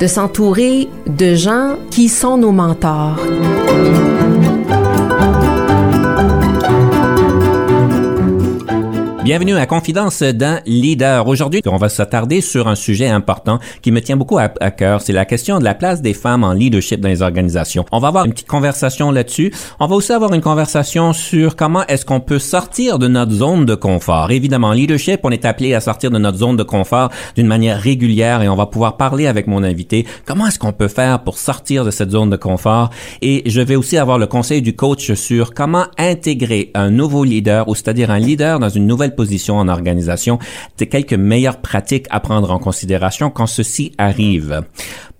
De s'entourer de gens qui sont nos mentors. Bienvenue à Confidence d'un leader. Aujourd'hui, on va s'attarder sur un sujet important qui me tient beaucoup à, cœur. C'est la question de la place des femmes en leadership dans les organisations. On va avoir une petite conversation là-dessus. On va aussi avoir une conversation sur comment est-ce qu'on peut sortir de notre zone de confort. Évidemment, leadership, on est appelé à sortir de notre zone de confort d'une manière régulière et on va pouvoir parler avec mon invité. Comment est-ce qu'on peut faire pour sortir de cette zone de confort? Et je vais aussi avoir le conseil du coach sur comment intégrer un nouveau leader ou c'est-à-dire un leader dans une nouvelle en organisation, de quelques meilleures pratiques à prendre en considération quand ceci arrive.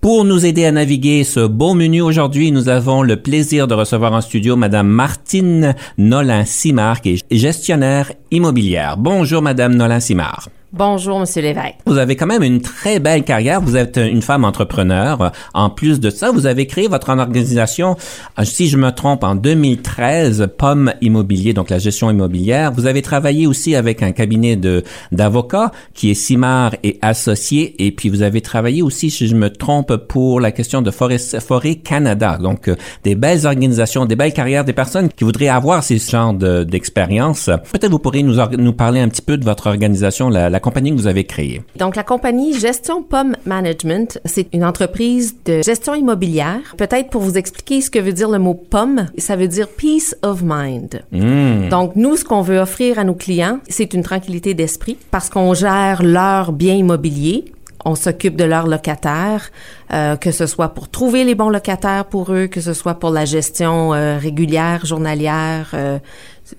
Pour nous aider à naviguer ce beau menu aujourd'hui, nous avons le plaisir de recevoir en studio Madame Martine Nolin-Simard, qui est gestionnaire immobilière. Bonjour Madame Nolin-Simard. Bonjour, Monsieur Lévesque. Vous avez quand même une très belle carrière. Vous êtes une femme entrepreneur. En plus de ça, vous avez créé votre organisation, euh, si je me trompe, en 2013, Pomme Immobilier, donc la gestion immobilière. Vous avez travaillé aussi avec un cabinet de d'avocats qui est Simard et Associés. Et puis vous avez travaillé aussi, si je me trompe, pour la question de Forêt, Canada. Donc euh, des belles organisations, des belles carrières, des personnes qui voudraient avoir ces genres d'expérience. Peut-être vous pourriez nous, nous parler un petit peu de votre organisation, la compagnie que vous avez créée. Donc, la compagnie Gestion Pomme Management, c'est une entreprise de gestion immobilière. Peut-être pour vous expliquer ce que veut dire le mot pomme, ça veut dire peace of mind. Hmm. Donc, nous, ce qu'on veut offrir à nos clients, c'est une tranquillité d'esprit parce qu'on gère leurs biens immobiliers on s'occupe de leurs locataires, euh, que ce soit pour trouver les bons locataires pour eux, que ce soit pour la gestion euh, régulière, journalière, euh,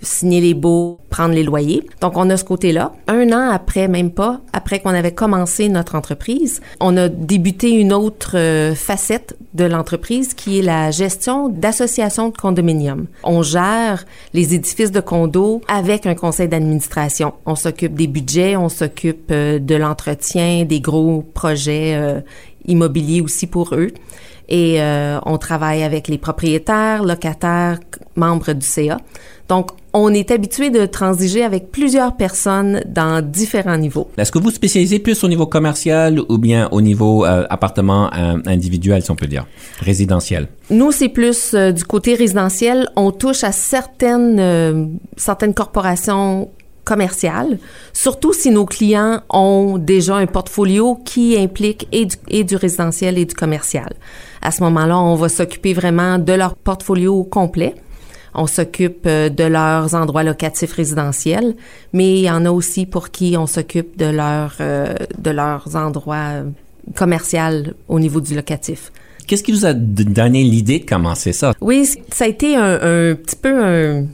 signer les baux, prendre les loyers. Donc, on a ce côté-là. Un an après, même pas, après qu'on avait commencé notre entreprise, on a débuté une autre euh, facette de l'entreprise qui est la gestion d'associations de condominiums. On gère les édifices de condos avec un conseil d'administration. On s'occupe des budgets, on s'occupe euh, de l'entretien, des gros projets euh, immobiliers aussi pour eux et on travaille avec les propriétaires, locataires, membres du CA. Donc, on est habitué de transiger avec plusieurs personnes dans différents niveaux. Est-ce que vous spécialisez plus au niveau commercial ou bien au niveau euh, appartement euh, individuel, si on peut dire, résidentiel? Nous, c'est plus euh, du côté résidentiel. On touche à certaines, certaines corporations commerciales, surtout si nos clients ont déjà un portfolio qui implique et du, et du résidentiel et du commercial. À ce moment-là, on va s'occuper vraiment de leur portfolio complet on s'occupe euh, de leurs endroits locatifs résidentiels, mais il y en a aussi pour qui on s'occupe de leur euh, de leurs endroits euh, commerciaux au niveau du locatif. Qu'est-ce qui vous a donné l'idée de commencer ça? Oui, ça a été un, petit peu un,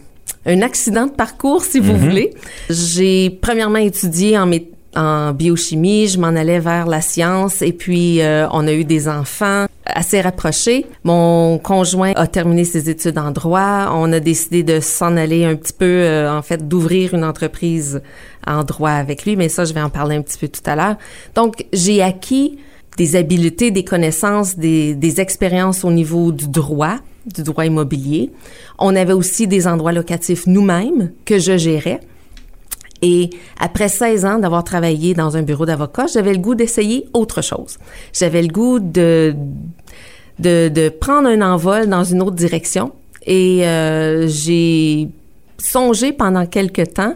un, accident de parcours, si vous mm-hmm. voulez. J'ai premièrement étudié en, en biochimie, je m'en allais vers la science et puis on a eu des enfants assez rapprochés. Mon conjoint a terminé ses études en droit. On a décidé de s'en aller un petit peu, euh, en fait, d'ouvrir une entreprise en droit avec lui, mais ça, je vais en parler un petit peu tout à l'heure. Donc, j'ai acquis des habiletés, des connaissances, des expériences au niveau du droit, du droit immobilier. On avait aussi des endroits locatifs nous-mêmes que je gérais. Et après 16 ans d'avoir travaillé dans un bureau d'avocat, j'avais le goût d'essayer autre chose. J'avais le goût de, de, prendre un envol dans une autre direction. Et euh, j'ai songé pendant quelques temps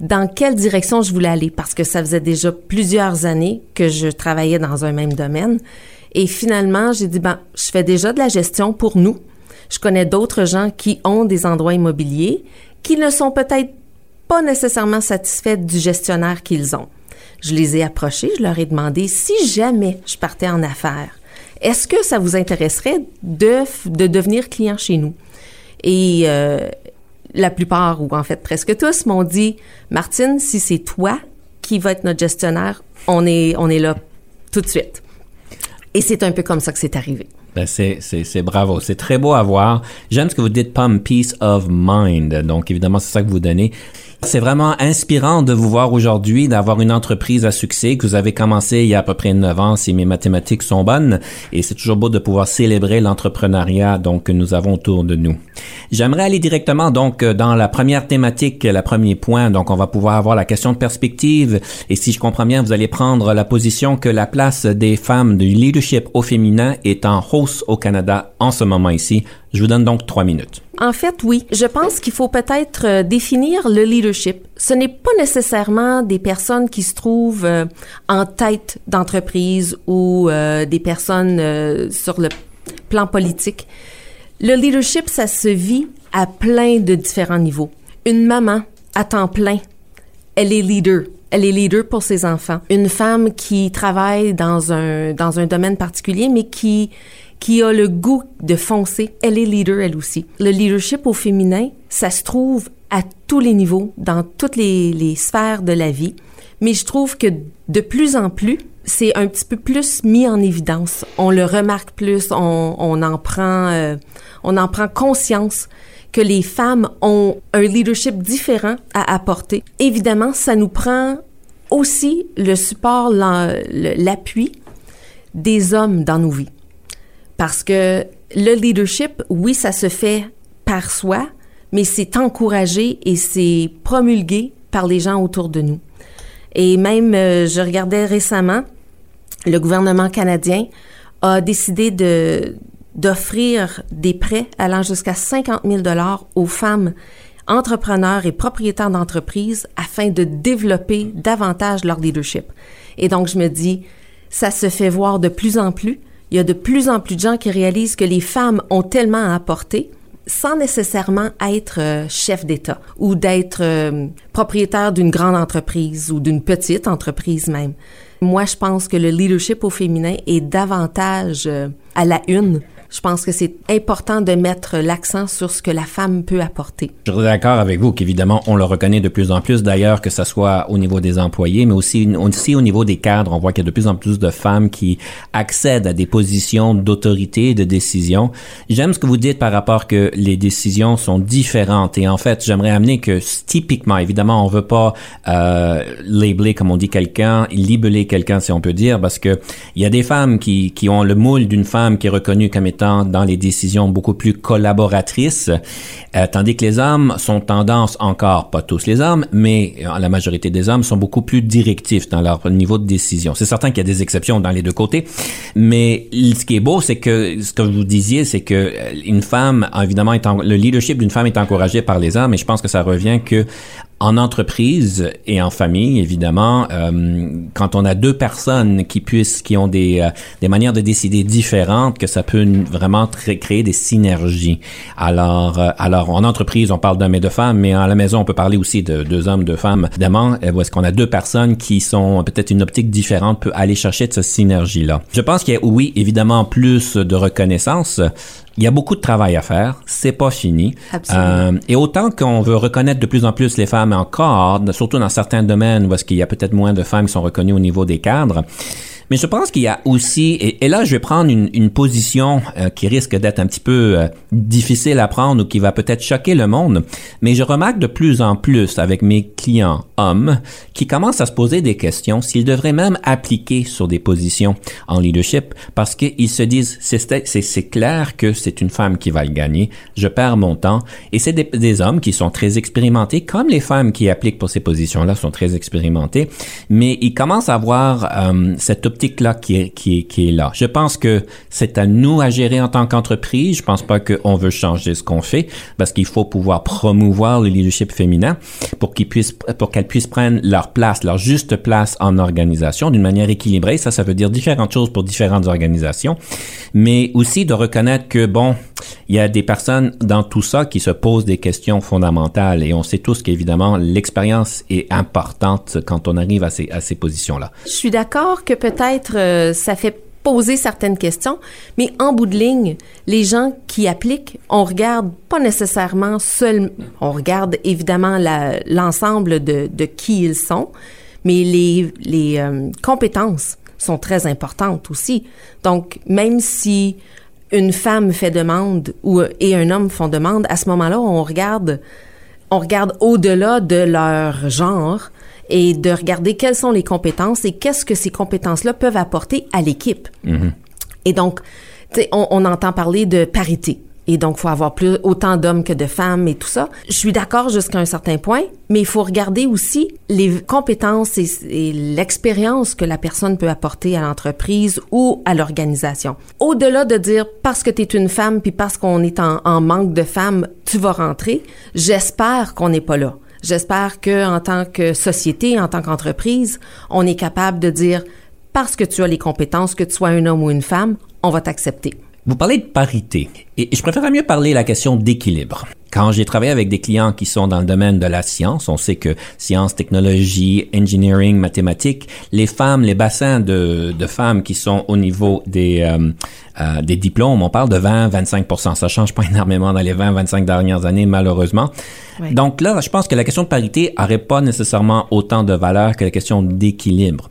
dans quelle direction je voulais aller parce que ça faisait déjà plusieurs années que je travaillais dans un même domaine. Et finalement, j'ai dit, ben, je fais déjà de la gestion pour nous. Je connais d'autres gens qui ont des endroits immobiliers qui ne sont peut-être pas nécessairement satisfaits du gestionnaire qu'ils ont. Je les ai approchés, je leur ai demandé si jamais je partais en affaires, est-ce que ça vous intéresserait de, de devenir client chez nous? Et euh, la plupart, ou en fait presque tous, m'ont dit, Martine, si c'est toi qui vas être notre gestionnaire, on est, on est là tout de suite. Et c'est un peu comme ça que c'est arrivé. Ben c'est, bravo. C'est très beau à voir. J'aime ce que vous dites, Pom, peace of mind. Donc, évidemment, c'est ça que vous donnez. C'est vraiment inspirant de vous voir aujourd'hui, d'avoir une entreprise à succès que vous avez commencé il y a à peu près 9 ans, si mes mathématiques sont bonnes. Et c'est toujours beau de pouvoir célébrer l'entrepreneuriat donc que nous avons autour de nous. J'aimerais aller directement donc dans la première thématique, le premier point. Donc on va pouvoir avoir la question de perspective. Et si je comprends bien, vous allez prendre la position que la place des femmes du leadership au féminin est en hausse au Canada en ce moment ici. Je vous donne donc trois minutes. En fait, oui. Je pense qu'il faut peut-être euh, définir le leadership. Ce n'est pas nécessairement des personnes qui se trouvent euh, en tête d'entreprise ou euh, des personnes sur le plan politique. Le leadership, ça se vit à plein de différents niveaux. Une maman à temps plein, elle est leader. Elle est leader pour ses enfants. Une femme qui travaille dans un dans un domaine particulier, mais qui qui a le goût de foncer, elle est leader elle aussi. Le leadership au féminin, ça se trouve à tous les niveaux, dans toutes les, sphères de la vie. Mais je trouve que de plus en plus, c'est un petit peu plus mis en évidence. On le remarque plus, on en prend, euh, on en prend conscience que les femmes ont un leadership différent à apporter. Évidemment, ça nous prend aussi le support, l'appui des hommes dans nos vies. Parce que le leadership, oui, ça se fait par soi, mais c'est encouragé et c'est promulgué par les gens autour de nous. Et même, euh, je regardais récemment, le gouvernement canadien a décidé d'offrir des prêts allant jusqu'à 50 000 dollars aux femmes entrepreneurs et propriétaires d'entreprises afin de développer davantage leur leadership. Et donc, je me dis, ça se fait voir de plus en plus il y a de plus en plus de gens qui réalisent que les femmes ont tellement à apporter sans nécessairement être euh, chef d'État ou d'être euh, propriétaire d'une grande entreprise ou d'une petite entreprise même. Moi, je pense que le leadership au féminin est davantage euh, à la une je pense que c'est important de mettre l'accent sur ce que la femme peut apporter. Je suis d'accord avec vous qu'évidemment, on le reconnaît de plus en plus, d'ailleurs, que ce soit au niveau des employés, mais aussi, aussi au niveau des cadres. On voit qu'il y a de plus en plus de femmes qui accèdent à des positions d'autorité de décision. J'aime ce que vous dites par rapport que les décisions sont différentes. Et en fait, j'aimerais amener que typiquement, évidemment, on veut pas euh, labeler, comme on dit, quelqu'un, libeler quelqu'un, si on peut dire, parce que il y a des femmes qui, qui ont le moule d'une femme qui est reconnue comme étant dans les décisions beaucoup plus collaboratrices, euh, tandis que les hommes sont tendance encore, pas tous les hommes, mais euh, la majorité des hommes sont beaucoup plus directifs dans leur niveau de décision. C'est certain qu'il y a des exceptions dans les deux côtés, mais ce qui est beau, c'est que ce que vous disiez, c'est que euh, une femme, évidemment, le leadership d'une femme est encouragé par les hommes, et je pense que ça revient que en entreprise et en famille, évidemment, euh, quand on a deux personnes qui puissent, qui ont des, euh, des manières de décider différentes, que ça peut vraiment créer des synergies. Alors, euh, alors en entreprise, on parle d'hommes et de femmes, mais à la maison, on peut parler aussi de deux hommes, deux femmes. Évidemment, où est-ce qu'on a deux personnes qui sont peut-être une optique différente, peut aller chercher de cette synergie-là. Je pense qu'il y a, oui, évidemment, plus de reconnaissance il y a beaucoup de travail à faire, c'est pas fini. Euh, et autant qu'on veut reconnaître de plus en plus les femmes encore, surtout dans certains domaines où est-ce qu'il y a peut-être moins de femmes qui sont reconnues au niveau des cadres, mais je pense qu'il y a aussi, et, là je vais prendre une, une position euh, qui risque d'être un petit peu euh, difficile à prendre ou qui va peut-être choquer le monde, mais je remarque de plus en plus avec mes clients hommes qui commencent à se poser des questions s'ils devraient même appliquer sur des positions en leadership parce qu'ils se disent c'est clair que c'est une femme qui va le gagner, je perds mon temps. Et c'est des, des hommes qui sont très expérimentés comme les femmes qui appliquent pour ces positions-là sont très expérimentées, mais ils commencent à avoir euh, cette qui est là. Je pense que c'est à nous à gérer en tant qu'entreprise. Je pense pas qu'on veut changer ce qu'on fait parce qu'il faut pouvoir promouvoir le leadership féminin pour qu'ils puissent, pour qu'elles puissent prendre leur place, leur juste place en organisation d'une manière équilibrée. Ça, ça veut dire différentes choses pour différentes organisations, mais aussi de reconnaître que bon, il y a des personnes dans tout ça qui se posent des questions fondamentales et on sait tous qu'évidemment l'expérience est importante quand on arrive à ces, à ces positions-là. Je suis d'accord que peut-être euh, ça fait poser certaines questions, mais en bout de ligne, les gens qui appliquent, on regarde pas nécessairement seul, on regarde évidemment l'ensemble de, de, qui ils sont, mais les, les euh, compétences sont très importantes aussi. Donc, même si une femme fait demande ou et un homme font demande, à ce moment-là, on regarde, on regarde au-delà de leur genre et de regarder quelles sont les compétences et qu'est-ce que ces compétences-là peuvent apporter à l'équipe. Mhm. Et donc, on, on entend parler de parité. Et donc, faut avoir plus autant d'hommes que de femmes et tout ça. Je suis d'accord jusqu'à un certain point, mais il faut regarder aussi les compétences et, l'expérience que la personne peut apporter à l'entreprise ou à l'organisation. Au-delà de dire parce que tu es une femme puis parce qu'on est en, en manque de femmes, tu vas rentrer, j'espère qu'on n'est pas là. J'espère que en tant que société, en tant qu'entreprise, on est capable de dire parce que tu as les compétences, que tu sois un homme ou une femme, on va t'accepter. Vous parlez de parité, et je préférerais mieux parler de la question d'équilibre. Quand j'ai travaillé avec des clients qui sont dans le domaine de la science, on sait que science, technologie, engineering, mathématiques, les femmes, les bassins de, de femmes qui sont au niveau des, euh, euh, des diplômes, on parle de 20-25% Ça change pas énormément dans les 20-25 dernières années, malheureusement. Donc là, je pense que la question de parité n'aurait pas nécessairement autant de valeur que la question d'équilibre.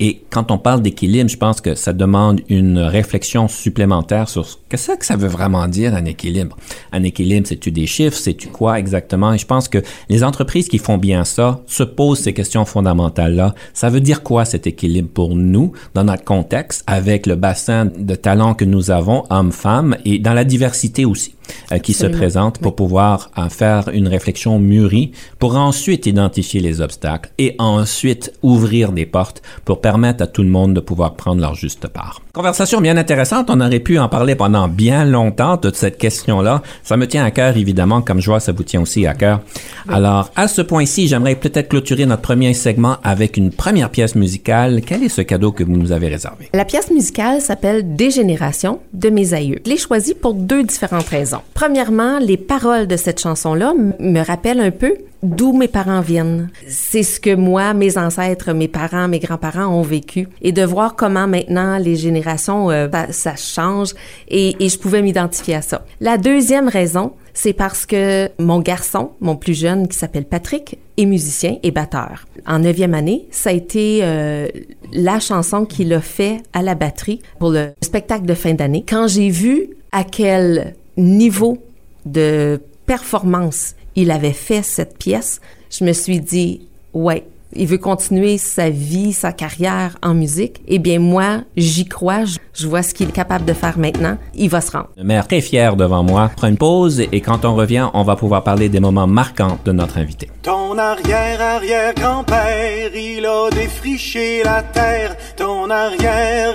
Et quand on parle d'équilibre, je pense que ça demande une réflexion supplémentaire sur ce que que ça veut vraiment dire un équilibre. Un équilibre, c'est-tu des chiffres, c'est-tu quoi exactement? Et je pense que les entreprises qui font bien ça se posent ces questions fondamentales-là. Ça veut dire quoi cet équilibre pour nous dans notre contexte avec le bassin de talents que nous avons, hommes-femmes, et dans la diversité aussi? Euh, qui se Absolument. présente pour Oui. pouvoir euh, faire une réflexion mûrie pour ensuite identifier les obstacles et ensuite ouvrir des portes pour permettre à tout le monde de pouvoir prendre leur juste part. Conversation bien intéressante, on aurait pu en parler pendant bien longtemps de cette question-là. Ça me tient à cœur évidemment, comme je vois, ça vous tient aussi à cœur. Alors, à ce point-ci, j'aimerais peut-être clôturer notre premier segment avec une première pièce musicale. Quel est ce cadeau que vous nous avez réservé? La pièce musicale s'appelle Dégénération de mes aïeux. Je l'ai choisie pour deux différentes raisons. Premièrement, les paroles de cette chanson-là me rappellent un peu d'où mes parents viennent. C'est ce que moi, mes ancêtres, mes parents, mes grands-parents ont vécu. Et de voir comment maintenant les générations, euh, ça, ça change et, et je pouvais m'identifier à ça. La deuxième raison, c'est parce que mon garçon, mon plus jeune, qui s'appelle Patrick, est musicien et batteur. En neuvième année, ça a été euh, la chanson qu'il a fait à la batterie pour le spectacle de fin d'année. Quand j'ai vu à quel niveau de performance il avait fait cette pièce, je me suis dit, ouais, il veut continuer sa vie, sa carrière en musique. Eh bien, moi, j'y crois. Je- Je vois ce qu'il est capable de faire maintenant. Il va se rendre. Le maire très fier devant moi. Prends une pause et quand on revient, on va pouvoir parler des moments marquants de notre invité. Ton arrière-arrière-grand-père, il a défriché la terre. Ton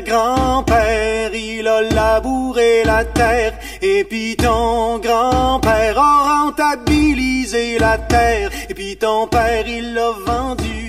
arrière-grand-père, il a labouré la terre. Et puis ton grand-père a rentabilisé la terre. Et puis ton père, il l'a vendu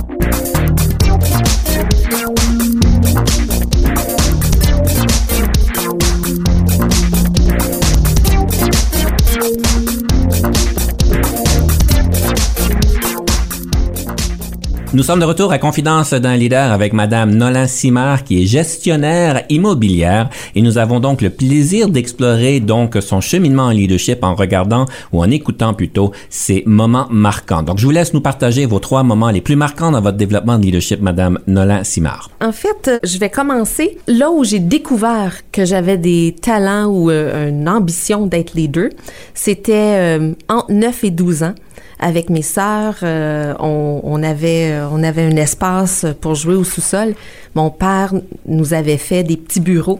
Nous sommes de retour à Confidence d'un leader avec Madame Nolan Simard qui est gestionnaire immobilière et nous avons donc le plaisir d'explorer donc son cheminement en leadership en regardant ou en écoutant plutôt ses moments marquants. Donc je vous laisse nous partager vos trois moments les plus marquants dans votre développement de leadership, Madame Nolan Simard. En fait, je vais commencer là où j'ai découvert que j'avais des talents ou euh, une ambition d'être leader. C'était euh, entre 9 et 12 ans. Avec mes sœurs, euh, on, avait euh, on avait un espace pour jouer au sous-sol. Mon père nous avait fait des petits bureaux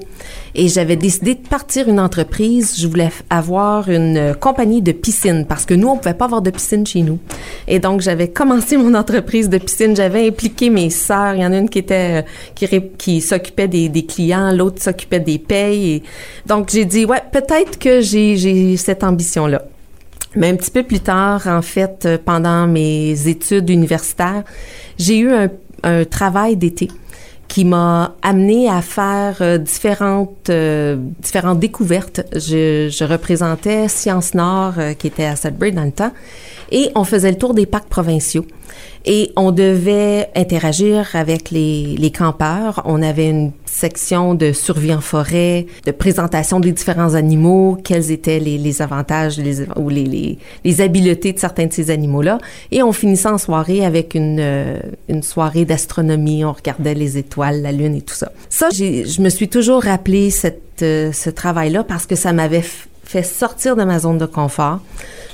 et j'avais décidé de partir une entreprise. Je voulais avoir une compagnie de piscine parce que nous on pouvait pas avoir de piscine chez nous. Et donc j'avais commencé mon entreprise de piscine. J'avais impliqué mes sœurs. Il y en a une qui était euh, qui, s'occupait des, clients, l'autre s'occupait des payes. Et donc j'ai dit ouais peut-être que j'ai cette ambition là. Mais un petit peu plus tard, en fait, euh, pendant mes études universitaires, j'ai eu un, un travail d'été qui m'a amené à faire euh, différentes euh, différentes découvertes. Je, représentais Science Nord euh, qui était à Sudbury dans le temps et on faisait le tour des parcs provinciaux. Et on devait interagir avec les, les campeurs. On avait une section de survie en forêt, de présentation des différents animaux, quels étaient les, les avantages ou les, les, habiletés de certains de ces animaux-là. Et on finissait en soirée avec une, une soirée d'astronomie. On regardait les étoiles, la lune et tout ça. Ça, je me suis toujours rappelé cette, euh, ce travail-là parce que ça m'avait fait sortir de ma zone de confort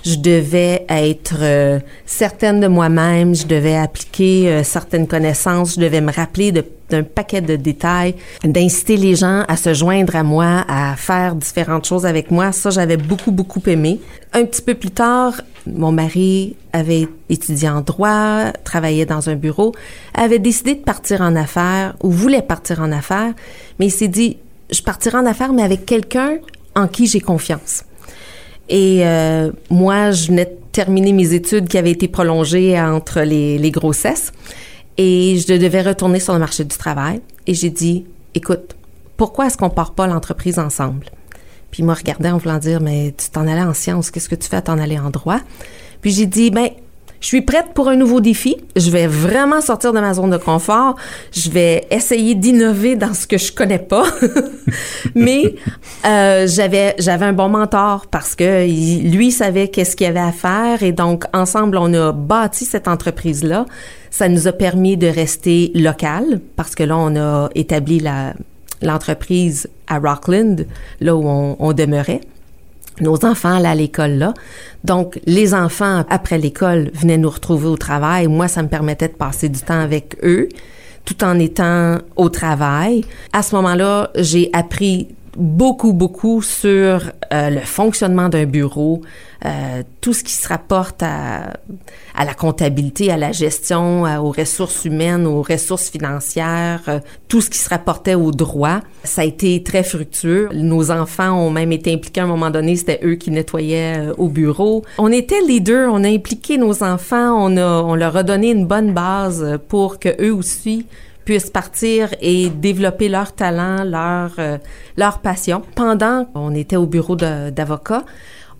je devais être euh, certaine de moi-même, je devais appliquer euh, certaines connaissances, je devais me rappeler d'un paquet de détails, d'inciter les gens à se joindre à moi, à faire différentes choses avec moi. Ça, j'avais beaucoup, beaucoup aimé. Un petit peu plus tard, mon mari avait étudié en droit, travaillait dans un bureau, avait décidé de partir en affaires ou voulait partir en affaires, mais il s'est dit, je partirai en affaires, mais avec quelqu'un en qui j'ai confiance. Et euh, moi, je venais de terminer mes études qui avaient été prolongées entre les, grossesses et je devais retourner sur le marché du travail. Et j'ai dit, écoute, pourquoi est-ce qu'on part pas l'entreprise ensemble? Puis il m'a en voulant dire, mais tu t'en allais en sciences, qu'est-ce que tu fais? À t'en aller en droit? Puis j'ai dit, ben, je suis prête pour un nouveau défi. Je vais vraiment sortir de ma zone de confort. Je vais essayer d'innover dans ce que je connais pas. Mais euh, j'avais j'avais un bon mentor parce que lui savait qu'est-ce qu'il y avait à faire et donc ensemble on a bâti cette entreprise là. Ça nous a permis de rester local parce que là on a établi la l'entreprise à Rockland là où on, on demeurait nos enfants allaient à l'école là. Donc, les enfants, après l'école, venaient nous retrouver au travail. Moi, ça me permettait de passer du temps avec eux tout en étant au travail. À ce moment-là, j'ai appris beaucoup, beaucoup sur euh, le fonctionnement d'un bureau, euh, tout ce qui se rapporte à, à, la comptabilité, à la gestion, aux ressources humaines, aux ressources financières, euh, tout ce qui se rapportait au droit. Ça a été très fructueux. Nos enfants ont même été impliqués à un moment donné, c'était eux qui nettoyaient au bureau. On était les on a impliqué nos enfants, on, a, on leur a donné une bonne base pour que eux aussi puissent partir et développer leur talent, leur, euh, leur passion. Pendant qu'on était au bureau d'avocat,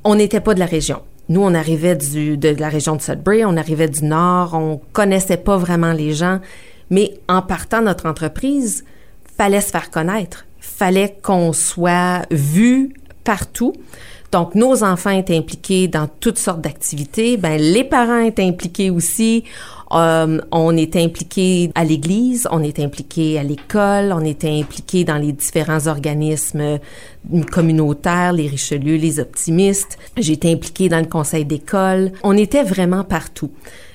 on n'était pas de la région. Nous, on arrivait du, de la région de Sudbury, on arrivait du Nord, on connaissait pas vraiment les gens, mais en partant notre entreprise, fallait se faire connaître, fallait qu'on soit vu partout. Donc, nos enfants étaient impliqués dans toutes sortes d'activités. Ben, les parents étaient impliqués aussi. Euh, on était impliqué à l'église, on était impliqué à l'école, on était impliqué dans les différents organismes euh, communautaires, les Richelieu, les optimistes. J'étais impliqué dans le conseil d'école. On était vraiment partout.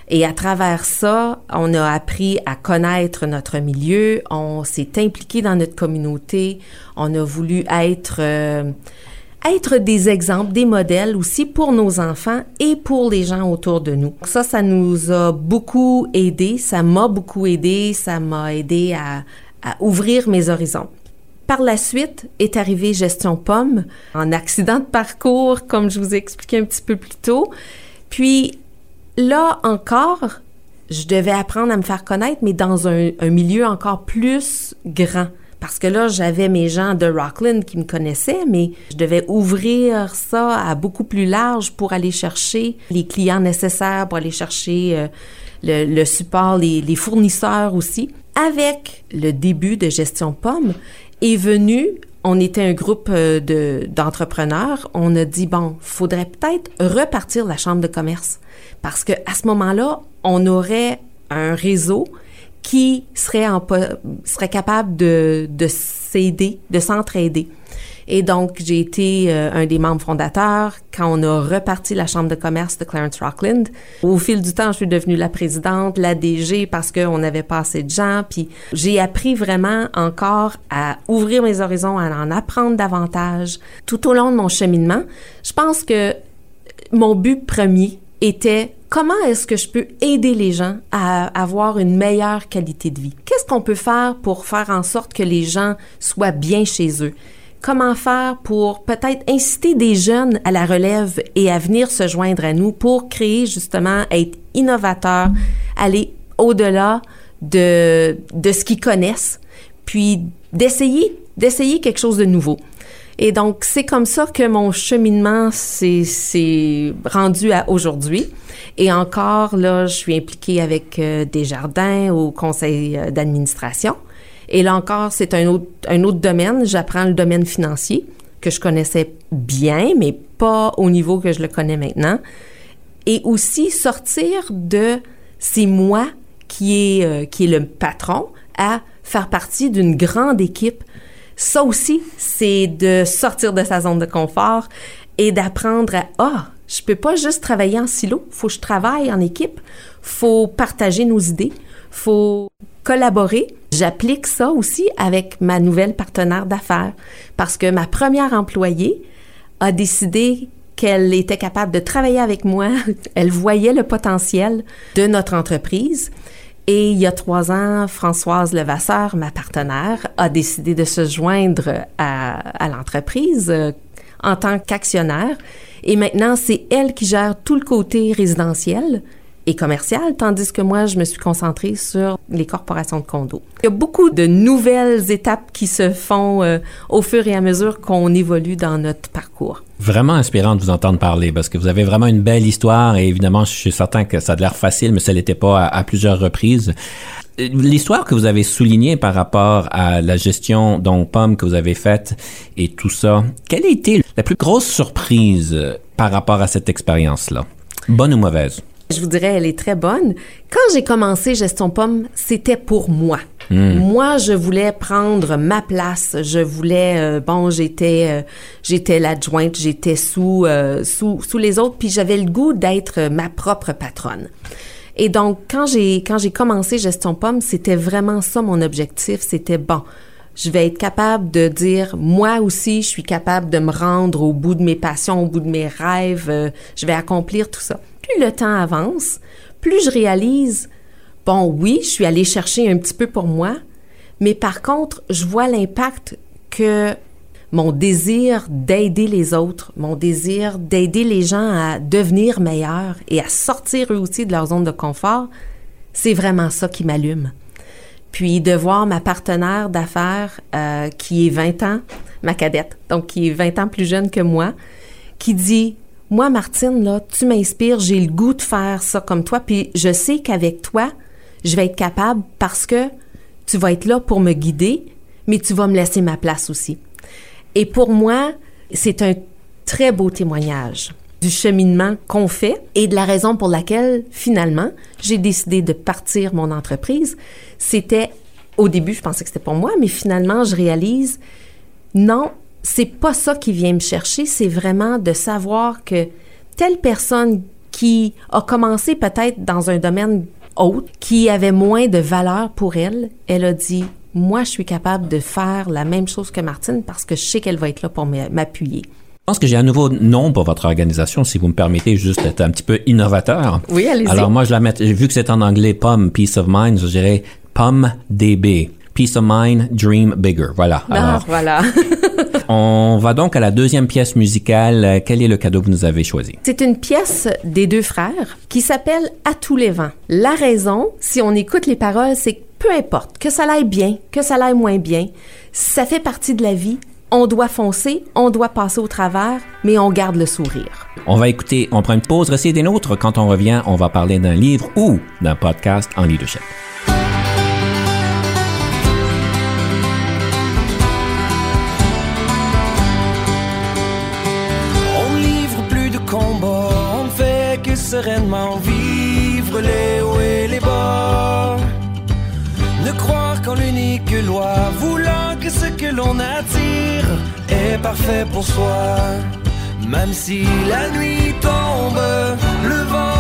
Et à travers ça, on a appris à connaître notre milieu, on s'est impliqué dans notre communauté, on a voulu être euh, être des exemples, des modèles aussi pour nos enfants et pour les gens autour de nous. Ça, ça nous a beaucoup aidé, ça m'a beaucoup aidé, ça m'a aidé à, à ouvrir mes horizons. Par la suite est arrivé Gestion Pomme, en accident de parcours, comme je vous ai expliqué un petit peu plus tôt. Puis là encore, je devais apprendre à me faire connaître, mais dans un, un milieu encore plus grand parce que là, j'avais mes gens de Rockland qui me connaissaient, mais je devais ouvrir ça à beaucoup plus large pour aller chercher les clients nécessaires, pour aller chercher euh, le, support, les, fournisseurs aussi. Avec le début de Gestion Pomme, est venu on était un groupe euh, de, d'entrepreneurs. On a dit bon, faudrait peut-être repartir la chambre de commerce parce que à ce moment-là, on aurait un réseau qui serait, en, serait capable de, de s'aider, de s'entraider. Et donc, j'ai été euh, un des membres fondateurs quand on a reparti la Chambre de commerce de Clarence Rockland. Au fil du temps, je suis devenue la présidente, la DG, parce qu'on avait pas assez de gens. Puis j'ai appris vraiment encore à ouvrir mes horizons, à en apprendre davantage. Tout au long de mon cheminement, je pense que mon but premier était comment est-ce que je peux aider les gens à avoir une meilleure qualité de vie? Qu'est-ce qu'on peut faire pour faire en sorte que les gens soient bien chez eux? Comment faire pour peut-être inciter des jeunes à la relève et à venir se joindre à nous pour créer justement, être innovateurs, aller au-delà de, de ce qu'ils connaissent puis d'essayer, d'essayer quelque chose de nouveau? Et donc, c'est comme ça que mon cheminement s'est rendu à aujourd'hui. Et encore, là, je suis impliquée avec euh, des jardins au conseil euh, d'administration. Et là encore, c'est un autre, domaine. J'apprends le domaine financier que je connaissais bien, mais pas au niveau que je le connais maintenant. Et aussi sortir de c'est moi qui est, euh, qui est le patron à faire partie d'une grande équipe. Ça aussi, c'est de sortir de sa zone de confort et d'apprendre à ah, je peux pas juste travailler en silo, faut que je travaille en équipe, faut partager nos idées, faut collaborer. J'applique ça aussi avec ma nouvelle partenaire d'affaires parce que ma première employée a décidé qu'elle était capable de travailler avec moi. Elle voyait le potentiel de notre entreprise. Et il y a trois ans, Françoise Levasseur, ma partenaire, a décidé de se joindre à, à l'entreprise euh, en tant qu'actionnaire. Et maintenant, c'est elle qui gère tout le côté résidentiel et commercial, tandis que moi, je me suis concentrée sur les corporations de condos. Il y a beaucoup de nouvelles étapes qui se font euh, au fur et à mesure qu'on évolue dans notre parcours. Vraiment inspirant de vous entendre parler parce que vous avez vraiment une belle histoire et évidemment, je suis certain que ça a l'air facile, mais ça l'était pas à, plusieurs reprises. L'histoire que vous avez soulignée par rapport à la gestion donc pomme que vous avez faite et tout ça, quelle a été la plus grosse surprise par rapport à cette expérience-là, bonne ou mauvaise? Je vous dirais, elle est très bonne. Quand j'ai commencé Gestion Pomme, c'était pour moi. Hmm. Moi, je voulais prendre ma place. Je voulais, euh, bon, j'étais, euh, j'étais l'adjointe, j'étais sous, euh, sous, sous les autres, puis j'avais le goût d'être ma propre patronne. Et donc, quand j'ai, quand j'ai commencé Gestion Pomme, c'était vraiment ça mon objectif. C'était bon. Je vais être capable de dire, moi aussi, je suis capable de me rendre au bout de mes passions, au bout de mes rêves. je vais accomplir tout ça. Plus le temps avance, plus je réalise, bon, oui, je suis allée chercher un petit peu pour moi, mais par contre, je vois l'impact que mon désir d'aider les autres, mon désir d'aider les gens à devenir meilleurs et à sortir eux aussi de leur zone de confort, c'est vraiment ça qui m'allume. Puis de voir ma partenaire d'affaires euh, qui est 20 ans, ma cadette, donc qui est 20 ans plus jeune que moi, qui dit moi Martine là, tu m'inspires, j'ai le goût de faire ça comme toi, puis je sais qu'avec toi, je vais être capable parce que tu vas être là pour me guider, mais tu vas me laisser ma place aussi. Et pour moi, c'est un très beau témoignage du cheminement qu'on fait et de la raison pour laquelle, finalement, j'ai décidé de partir mon entreprise. C'était, au début, je pensais que c'était pour moi, mais finalement, je réalise, non, c'est pas ça qui vient me chercher, c'est vraiment de savoir que telle personne qui a commencé peut-être dans un domaine autre, qui avait moins de valeur pour elle, elle a dit, moi, je suis capable de faire la même chose que Martine parce que je sais qu'elle va être là pour m'appuyer. Je pense que j'ai un nouveau nom pour votre organisation, si vous me permettez juste d'être un petit peu innovateur. Oui, allez-y. Alors moi, je la mets, vu que c'est en anglais, POM, Peace of Mind, je dirais POM DB. Peace of Mind, Dream Bigger. Voilà. Ah, Alors, voilà. on va donc à la deuxième pièce musicale. Euh, Quel est le cadeau que vous nous avez choisi? C'est une pièce des deux frères qui s'appelle À tous les vents. La raison, si on écoute les paroles, c'est que peu importe, que ça l'aille bien, que ça l'aille moins bien, ça fait partie de la vie. On doit foncer, on doit passer au travers, mais on garde le sourire. On va écouter, on prend une pause, restez des nôtres. Quand on revient, on va parler d'un livre ou d'un podcast en leadership. Vivre les hauts et les bas. Ne croire qu'en l'unique loi, voulant que ce que l'on attire est parfait pour soi. Même si la nuit tombe, le vent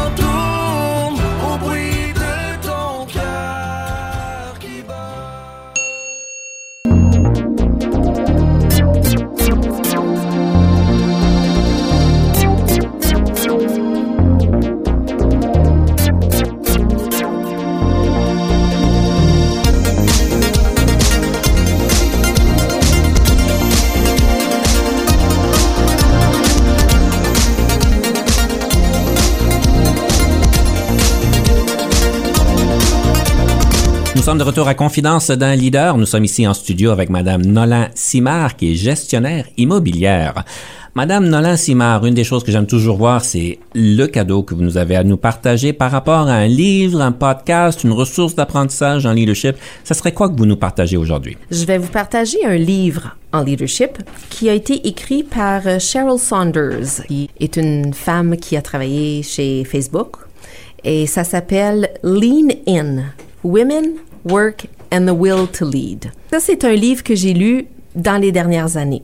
de retour à Confidence d'un leader. Nous sommes ici en studio avec Madame Nolan Simard, qui est gestionnaire immobilière. Madame Nolan Simard, une des choses que j'aime toujours voir, c'est le cadeau que vous nous avez à nous partager par rapport à un livre, un podcast, une ressource d'apprentissage en leadership. Ça serait quoi que vous nous partagez aujourd'hui? Je vais vous partager un livre en leadership qui a été écrit par euh, Cheryl Saunders, qui est une femme qui a travaillé chez Facebook. Et ça s'appelle Lean In, Women, Work and the Will to Lead. Ça, c'est un livre que j'ai lu dans les dernières années.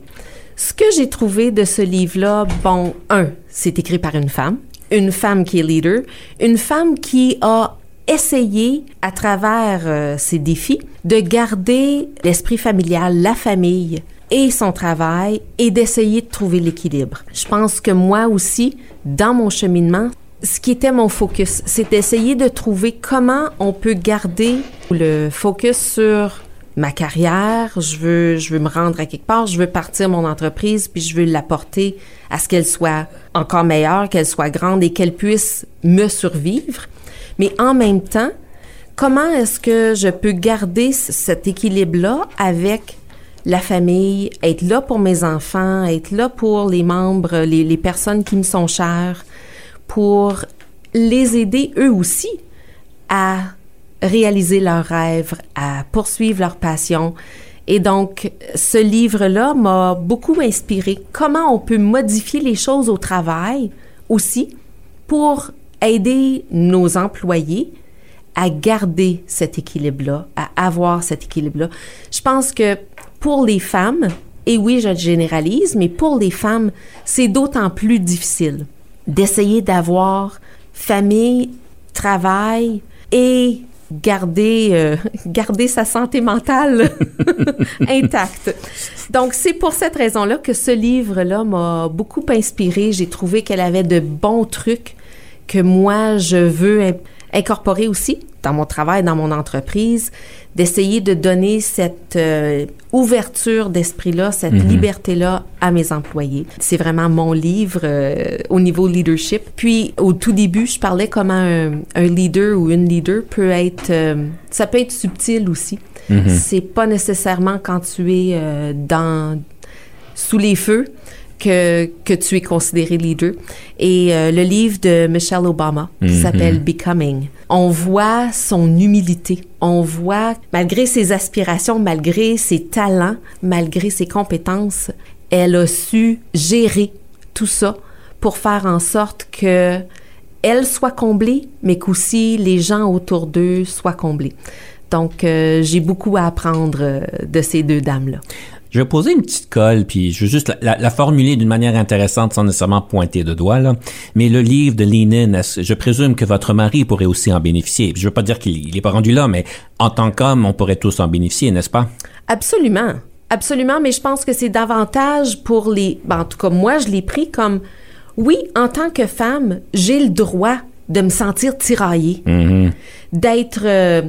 Ce que j'ai trouvé de ce livre-là, bon, un, c'est écrit par une femme, une femme qui est leader, une femme qui a essayé, à travers euh, ses défis, de garder l'esprit familial, la famille et son travail et d'essayer de trouver l'équilibre. Je pense que moi aussi, dans mon cheminement, ce qui était mon focus, c'est d'essayer de trouver comment on peut garder le focus sur ma carrière, je veux, je veux me rendre à quelque part, je veux partir mon entreprise, puis je veux l'apporter à ce qu'elle soit encore meilleure, qu'elle soit grande et qu'elle puisse me survivre. Mais en même temps, comment est-ce que je peux garder cet équilibre-là avec la famille, être là pour mes enfants, être là pour les membres, les, les personnes qui me sont chères, pour les aider eux aussi à réaliser leurs rêves, à poursuivre leur passion. Et donc, ce livre-là m'a beaucoup inspiré. Comment on peut modifier les choses au travail aussi pour aider nos employés à garder cet équilibre-là, à avoir cet équilibre-là. Je pense que pour les femmes, et oui, je généralise, mais pour les femmes, c'est d'autant plus difficile d'essayer d'avoir famille, travail et garder, euh, garder sa santé mentale intacte. Donc, c'est pour cette raison-là que ce livre-là m'a beaucoup inspiré. J'ai trouvé qu'elle avait de bons trucs que moi, je veux incorporer aussi dans mon travail, dans mon entreprise, d'essayer de donner cette euh, ouverture d'esprit-là, cette Mhm. liberté-là à mes employés. C'est vraiment mon livre euh, au niveau leadership. Puis, au tout début, je parlais comment un, un leader ou une leader peut être... euh, ça peut être subtil aussi. Mhm. C'est pas nécessairement quand tu es dans sous les feux que, que tu es considéré leader. Et euh, le livre de Michelle Obama, qui Mhm. s'appelle Becoming, on voit son humilité. On voit, malgré ses aspirations, malgré ses talents, malgré ses compétences, elle a su gérer tout ça pour faire en sorte que elle soit comblée, mais qu'aussi les gens autour d'eux soient comblés. Donc, euh, j'ai beaucoup à apprendre euh, de ces deux dames-là. Je vais poser une petite colle, puis je veux juste la, la- la formuler d'une manière intéressante sans nécessairement pointer de doigt. Là. Mais le livre de Lenin, je présume que votre mari pourrait aussi en bénéficier. Je veux pas dire qu'il n'est pas rendu là, mais en tant qu'homme, on pourrait tous en bénéficier, n'est-ce pas? Absolument. Absolument, mais je pense que c'est davantage pour les... ben, en tout cas, moi, je l'ai pris comme... Oui, en tant que femme, j'ai le droit de me sentir tiraillée, d'être euh,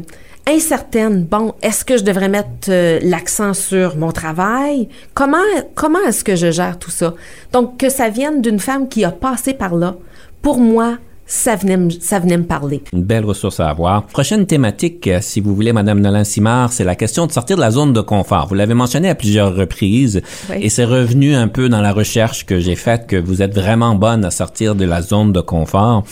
incertaine. Bon, est-ce que je devrais mettre euh, l'accent sur mon travail? Comment, comment est-ce que je gère tout ça? Donc, que ça vienne d'une femme qui a passé par là, pour moi, ça venait, me- ça venait me parler. Une belle ressource à avoir. Prochaine thématique, euh, si vous voulez, Madame Nolan Simard, c'est la question de sortir de la zone de confort. Vous l'avez mentionné à plusieurs reprises Oui. et c'est revenu un peu dans la recherche que j'ai faite que vous êtes vraiment bonne à sortir de la zone de confort.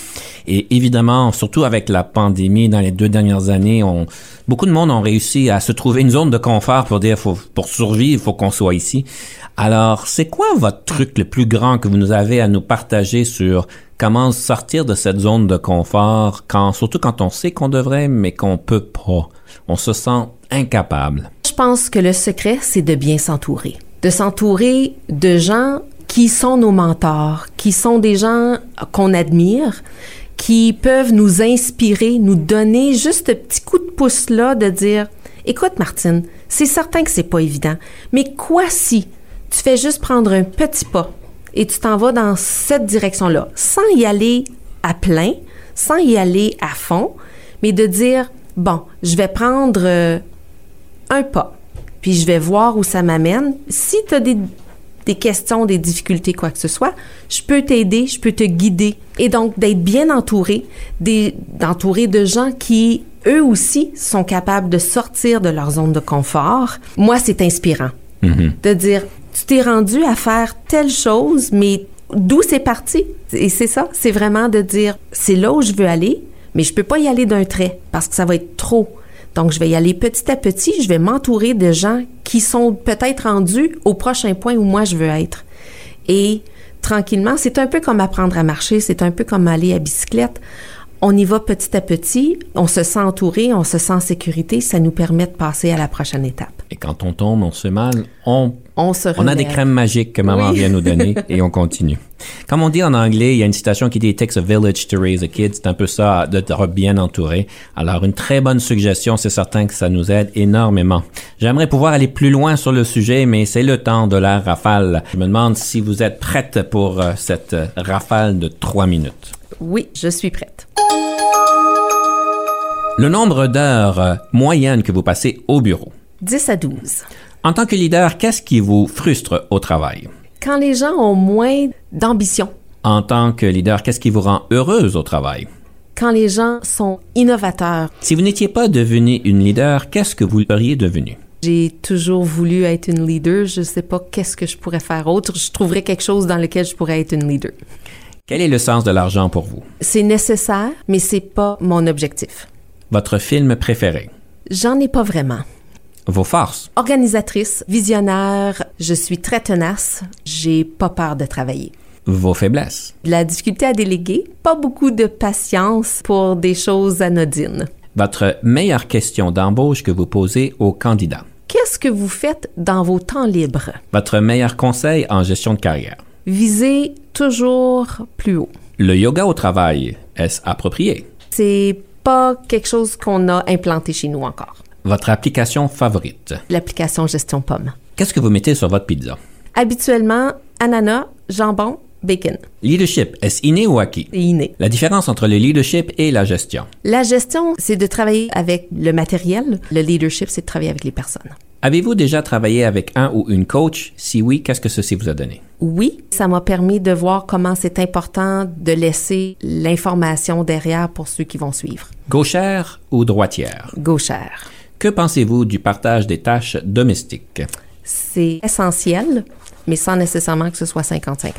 Et évidemment, surtout avec la pandémie dans les deux dernières années, on, beaucoup de monde ont réussi à se trouver une zone de confort pour dire, faut, pour survivre, il faut qu'on soit ici. Alors, c'est quoi votre truc le plus grand que vous nous avez à nous partager sur comment sortir de cette zone de confort quand, surtout quand on sait qu'on devrait, mais qu'on peut pas. On se sent incapable. Je pense que le secret, c'est de bien s'entourer. De s'entourer de gens qui sont nos mentors, qui sont des gens qu'on admire, qui peuvent nous inspirer, nous donner juste ce petit coup de pouce-là de dire Écoute, Martine, c'est certain que c'est pas évident, mais quoi si tu fais juste prendre un petit pas et tu t'en vas dans cette direction-là, sans y aller à plein, sans y aller à fond, mais de dire Bon, je vais prendre euh, un pas, puis je vais voir où ça m'amène. Si tu as des, des questions, des difficultés, quoi que ce soit, je peux t'aider, je peux te guider. Et donc, d'être bien entouré, d'entourer de gens qui, eux aussi, sont capables de sortir de leur zone de confort, moi, c'est inspirant. De dire, tu t'es rendu à faire telle chose, mais d'où c'est parti? Et c'est ça, c'est vraiment de dire, c'est là où je veux aller, mais je peux pas y aller d'un trait parce que ça va être trop. Donc, je vais y aller petit à petit, je vais m'entourer de gens qui sont peut-être rendus au prochain point où moi je veux être. Et tranquillement, c'est un peu comme apprendre à marcher, c'est un peu comme aller à bicyclette. On y va petit à petit, on se sent entouré, on se sent en sécurité, ça nous permet de passer à la prochaine étape. Et quand on tombe, on se fait mal, on, On se on a des crèmes magiques que maman Oui. vient nous donner et on continue. Comme on dit en anglais, il y a une citation qui dit It takes a village to raise a kid. C'est un peu ça, d'être bien entouré. Alors, une très bonne suggestion, c'est certain que ça nous aide énormément. J'aimerais pouvoir aller plus loin sur le sujet, mais c'est le temps de la rafale. Je me demande si vous êtes prête pour euh, cette euh, rafale de trois minutes. Oui, je suis prête. Le nombre d'heures euh, moyennes que vous passez au bureau. 10 à 12. En tant que leader, qu'est-ce qui vous frustre au travail? Quand les gens ont moins d'ambition, En tant que leader, qu'est-ce qui vous rend heureuse au travail? quand les gens sont innovateurs, Si vous n'étiez pas devenu une leader, qu'est-ce que vous seriez devenu? j'ai toujours voulu être une leader. Je sais pas qu'est-ce que je pourrais faire autre. Je trouverais quelque chose dans lequel je pourrais être une leader. Quel est le sens de l'argent pour vous? C'est nécessaire, mais c'est pas mon objectif. Votre film préféré? J'en ai pas vraiment. Vos forces? Organisatrice, visionnaire, je suis très tenace. J'ai pas peur de travailler. Vos faiblesses? La difficulté à déléguer, pas beaucoup de patience pour des choses anodines. Votre meilleure question d'embauche que vous posez aux candidats? Qu'est-ce que vous faites dans vos temps libres? Votre meilleur conseil en gestion de carrière? Visez toujours plus haut. Le yoga au travail, est-ce approprié? C'est pas quelque chose qu'on a implanté chez nous encore. Votre application favorite? L'application Gestion Pomme. Qu'est-ce que vous mettez sur votre pizza? Habituellement, ananas, jambon, bacon. Leadership, est-ce inné ou acquis? Inné. La différence entre le leadership et la gestion? La gestion, c'est de travailler avec le matériel. Le leadership, c'est de travailler avec les personnes. Avez-vous déjà travaillé avec un ou une coach? Si oui, qu'est-ce que ceci vous a donné? Oui, ça m'a permis de voir comment c'est important de laisser l'information derrière pour ceux qui vont suivre. Gauchère ou droitière? Gauchère. Que pensez-vous du partage des tâches domestiques? C'est essentiel, mais sans nécessairement que ce soit 50-50.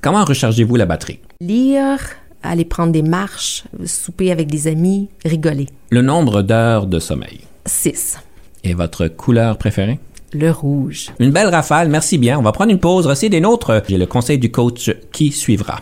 Comment rechargez-vous la batterie? Lire, aller prendre des marches, souper avec des amis, rigoler. Le nombre d'heures de sommeil. 6. Et votre couleur préférée? Le rouge. Une belle rafale, merci bien. On va prendre une pause, rester des nôtres. J'ai le conseil du coach qui suivra.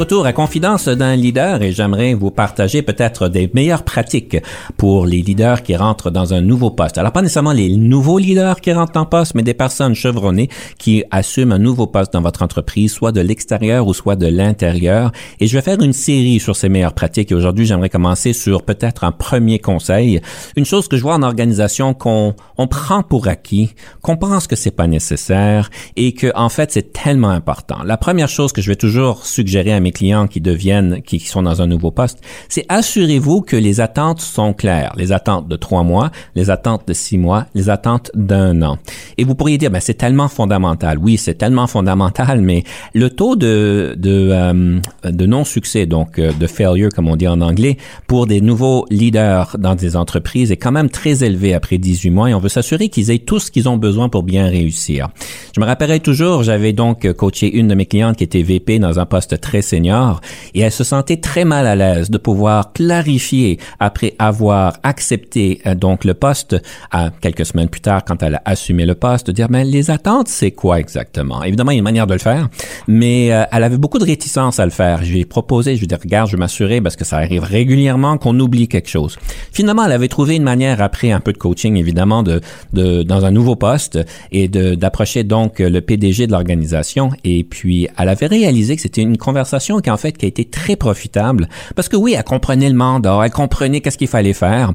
Retour à Confidence d'un leader et j'aimerais vous partager peut-être des meilleures pratiques pour les leaders qui rentrent dans un nouveau poste. Alors pas nécessairement les nouveaux leaders qui rentrent en poste, mais des personnes chevronnées qui assument un nouveau poste dans votre entreprise, soit de l'extérieur ou soit de l'intérieur. Et je vais faire une série sur ces meilleures pratiques et aujourd'hui j'aimerais commencer sur peut-être un premier conseil. Une chose que je vois en organisation qu'on on prend pour acquis, qu'on pense que c'est pas nécessaire et que en fait c'est tellement important. La première chose que je vais toujours suggérer à mes clients qui deviennent, qui, sont dans un nouveau poste, c'est assurez-vous que les attentes sont claires. Les attentes de trois mois, les attentes de six mois, les attentes d'un an. Et vous pourriez dire, ben, c'est tellement fondamental. Oui, c'est tellement fondamental, mais le taux de, de, euh, de non-succès, donc euh, de failure, comme on dit en anglais, pour des nouveaux leaders dans des entreprises est quand même très élevé après 18 mois et on veut s'assurer qu'ils aient tout ce qu'ils ont besoin pour bien réussir. Je me rappellerai toujours, j'avais donc coaché une de mes clientes qui était VP dans un poste très et elle se sentait très mal à l'aise de pouvoir clarifier après avoir accepté euh, donc le poste. À quelques semaines plus tard quand elle a assumé le poste de dire mais les attentes c'est quoi exactement? Évidemment il y a une manière de le faire mais euh, elle avait beaucoup de réticence à le faire. J'ai proposé je lui ai dit regarde je vais m'assurer parce que ça arrive régulièrement qu'on oublie quelque chose. Finalement elle avait trouvé une manière après un peu de coaching évidemment de, de dans un nouveau poste et d'approcher donc le PDG de l'organisation. Et puis elle avait réalisé que c'était une conversation qui en fait qui a été très profitable. Parce que oui elle comprenait le mandat elle comprenait qu'est-ce qu'il fallait faire.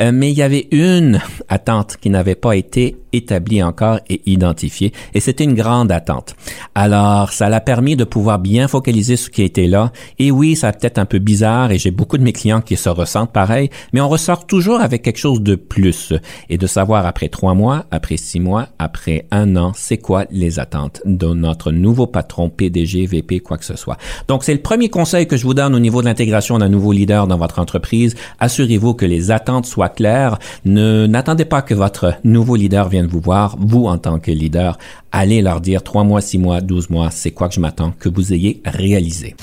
Euh, mais il y avait une attente qui n'avait pas été établie encore et identifiée et c'était une grande attente alors ça l'a permis de pouvoir bien focaliser ce qui était là et oui ça peut-être un peu bizarre et j'ai beaucoup de mes clients qui se ressentent pareil mais on ressort toujours avec quelque chose de plus et de savoir après trois mois après six mois après un an c'est quoi les attentes de notre nouveau patron, PDG, VP, quoi que ce soit. Donc, c'est le premier conseil que je vous donne au niveau de l'intégration d'un nouveau leader dans votre entreprise. Assurez-vous que les attentes soient claires. Ne, n'attendez pas que votre nouveau leader vienne vous voir. Vous, en tant que leader, allez leur dire trois mois, six mois, douze mois, c'est quoi que je m'attends que vous ayez réalisé.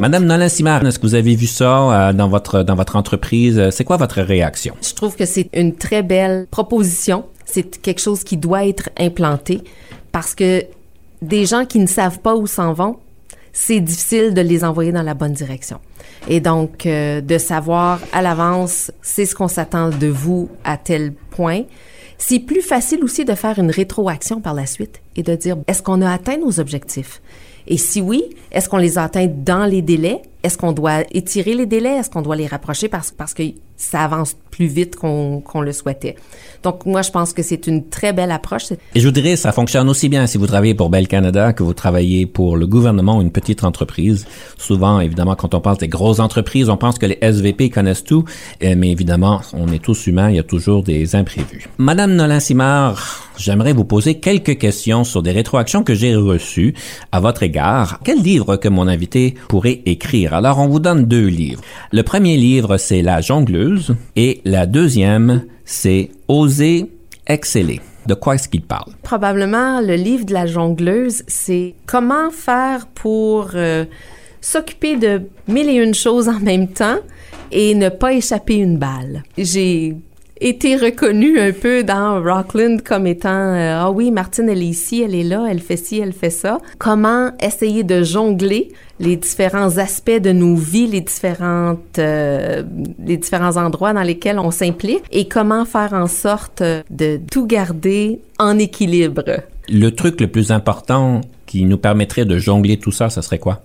Madame Nolan Simard, est-ce que vous avez vu ça euh, dans votre dans votre entreprise? C'est quoi votre réaction? Je trouve que c'est une très belle proposition. C'est quelque chose qui doit être implanté parce que des gens qui ne savent pas où s'en vont, c'est difficile de les envoyer dans la bonne direction. Et donc, euh, de savoir à l'avance, c'est ce qu'on s'attend de vous à tel point. C'est plus facile aussi de faire une rétroaction par la suite et de dire, est-ce qu'on a atteint nos objectifs? Et si oui, est-ce qu'on les atteint dans les délais? Est-ce qu'on doit étirer les délais? Est-ce qu'on doit les rapprocher parce, parce que ça avance plus vite qu'on le souhaitait? Donc, moi, je pense que c'est une très belle approche. Et je vous dirais, ça fonctionne aussi bien si vous travaillez pour Bell Canada que vous travaillez pour le gouvernement ou une petite entreprise. Souvent, évidemment, quand on parle des grosses entreprises, on pense que les SVP connaissent tout, euh, mais évidemment, on est tous humains, il y a toujours des imprévus. Madame Nolan-Simard, j'aimerais vous poser quelques questions sur des rétroactions que j'ai reçues à votre égard. Quel livre que mon invité pourrait écrire? Alors, on vous donne deux livres. Le premier livre, c'est La jongleuse et la deuxième, c'est Oser exceller. De quoi est-ce qu'il parle? Probablement, le livre de la jongleuse, c'est comment faire pour euh, s'occuper de mille et une choses en même temps et ne pas échapper une balle. J'ai été reconnue un peu dans Rockland comme étant euh, ah oui Martine elle est ici elle est là elle fait ci elle fait ça comment essayer de jongler les différents aspects de nos vies les différentes euh, les différents endroits dans lesquels on s'implique et comment faire en sorte de tout garder en équilibre? Le truc le plus important qui nous permettrait de jongler tout ça ce serait quoi?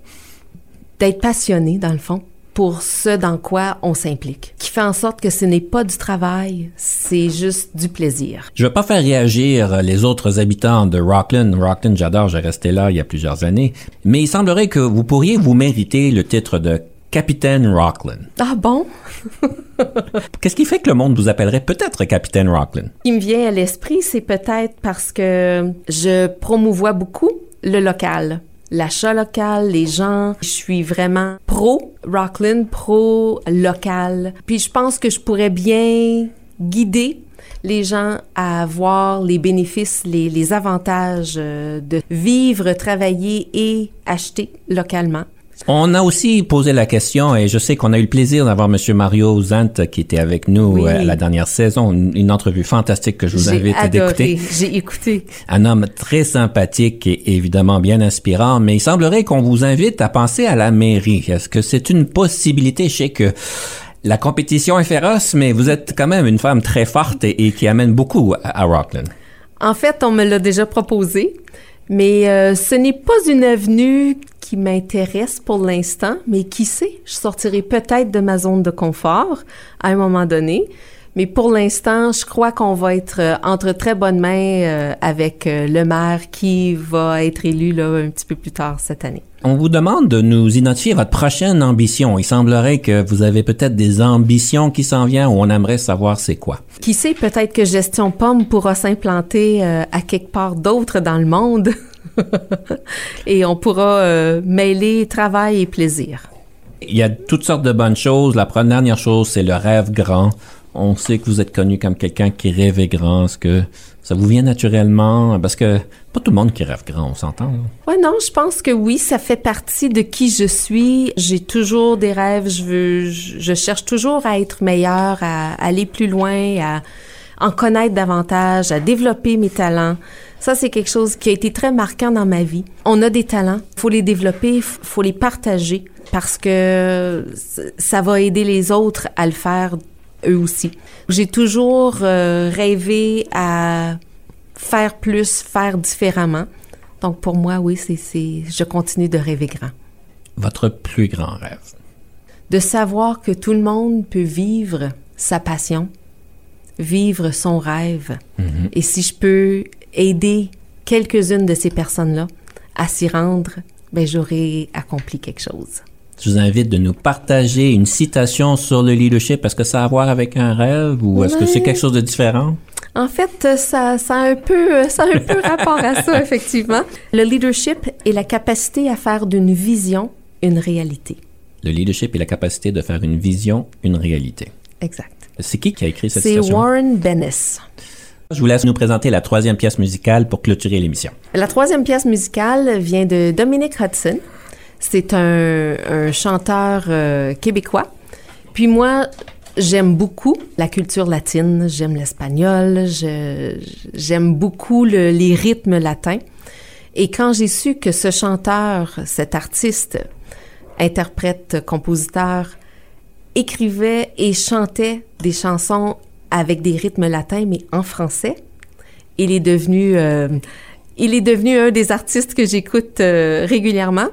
D'être passionné dans le fond pour ce dans quoi on s'implique, qui fait en sorte que ce n'est pas du travail, c'est juste du plaisir. Je vais pas faire réagir les autres habitants de Rockland. Rockland, j'adore, j'ai resté là il y a plusieurs années, mais il semblerait que vous pourriez vous mériter le titre de Capitaine Rockland. Ah bon? Qu'est-ce qui fait que le monde vous appellerait peut-être Capitaine Rockland? Ce qui me vient à l'esprit, c'est peut-être parce que je promouvois beaucoup le local l'achat local, les gens. Je suis vraiment pro Rockland, pro local. Puis je pense que je pourrais bien guider les gens à voir les bénéfices, les, les avantages euh, de vivre, travailler et acheter localement. On a aussi posé la question, et je sais qu'on a eu le plaisir d'avoir Monsieur Mario Zant qui était avec nous euh, la dernière saison, une, entrevue fantastique que je vous invite à écouter. J'ai écouté. Un homme très sympathique et évidemment bien inspirant, mais il semblerait qu'on vous invite à penser à la mairie. Est-ce que c'est une possibilité? Je sais que la compétition est féroce, mais vous êtes quand même une femme très forte et, qui amène beaucoup à, à Rockland. En fait, on me l'a déjà proposé. Mais euh, ce n'est pas une avenue qui m'intéresse pour l'instant, mais qui sait, je sortirai peut-être de ma zone de confort à un moment donné. Mais pour l'instant, je crois qu'on va être euh, entre très bonnes mains euh, avec le maire qui va être élu là, un petit peu plus tard cette année. On vous demande de nous identifier votre prochaine ambition. Il semblerait que vous avez peut-être des ambitions qui s'en viennent ou on aimerait savoir c'est quoi. Qui sait, peut-être que Gestion Pomme pourra s'implanter euh, à quelque part d'autre dans le monde. et on pourra euh, mêler travail et plaisir. Il y a toutes sortes de bonnes choses. La dernière chose, c'est le rêve grand. On sait que vous êtes connu comme quelqu'un qui rêvait grand. Est-ce que ça vous vient naturellement? Parce que pas tout le monde qui rêve grand, on s'entend. Oui, non, je pense que oui, ça fait partie de qui je suis. J'ai toujours des rêves. Je veux, je cherche toujours à être meilleur, à aller plus loin, à en connaître davantage, à développer mes talents. Ça, c'est quelque chose qui a été très marquant dans ma vie. On a des talents, faut les développer, faut les partager parce que ça va aider les autres à le faire eux aussi. J'ai toujours euh, rêvé à faire plus, faire différemment. Donc pour moi, oui, c'est, je continue de rêver grand. Votre plus grand rêve? De savoir que tout le monde peut vivre sa passion, vivre son rêve. Mm-hmm. Et si je peux aider quelques-unes de ces personnes-là à s'y rendre, ben j'aurai accompli quelque chose. Je vous invite de nous partager une citation sur le leadership. Est-ce que ça a à voir avec un rêve ou est-ce que c'est quelque chose de différent? En fait, ça, ça, a un peu, ça a un peu rapport à ça, effectivement. Le leadership est la capacité à faire d'une vision une réalité. Le leadership est la capacité de faire une vision une réalité. Exact. C'est qui qui a écrit cette citation? C'est Warren Bennis. Je vous laisse nous présenter la troisième pièce musicale pour clôturer l'émission. La troisième pièce musicale vient de Dominic Hudson. C'est un, chanteur euh, québécois. Puis moi, j'aime beaucoup la culture latine, j'aime l'espagnol, j'aime beaucoup les rythmes latins. Et quand j'ai su que ce chanteur, cet artiste, interprète, compositeur, écrivait et chantait des chansons avec des rythmes latins, mais en français, il est devenu, euh, il est devenu un des artistes que j'écoute euh, régulièrement.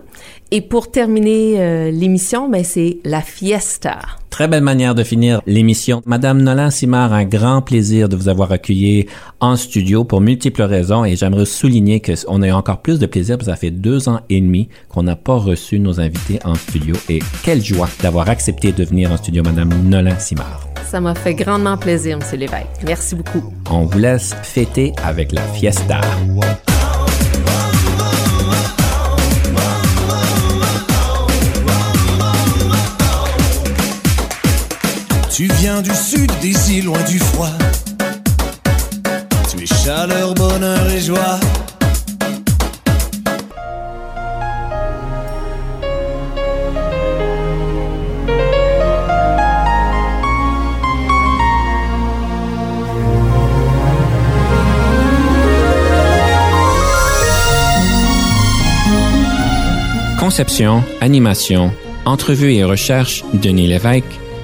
Et pour terminer euh, l'émission, ben, c'est la fiesta. Très belle manière de finir l'émission. Madame Nolan Simard, un grand plaisir de vous avoir accueilli en studio pour multiples raisons et j'aimerais souligner qu'on a eu encore plus de plaisir parce que ça fait deux ans et demi qu'on n'a pas reçu nos invités en studio et quelle joie d'avoir accepté de venir en studio, Madame Nolan Simard. Ça m'a fait grandement plaisir, Monsieur Lévesque. Merci beaucoup. On vous laisse fêter avec la fiesta. Tu viens du sud des îles, loin du froid. Tu es chaleur, bonheur et joie. Conception, animation, entrevue et recherche, Denis Lévesque.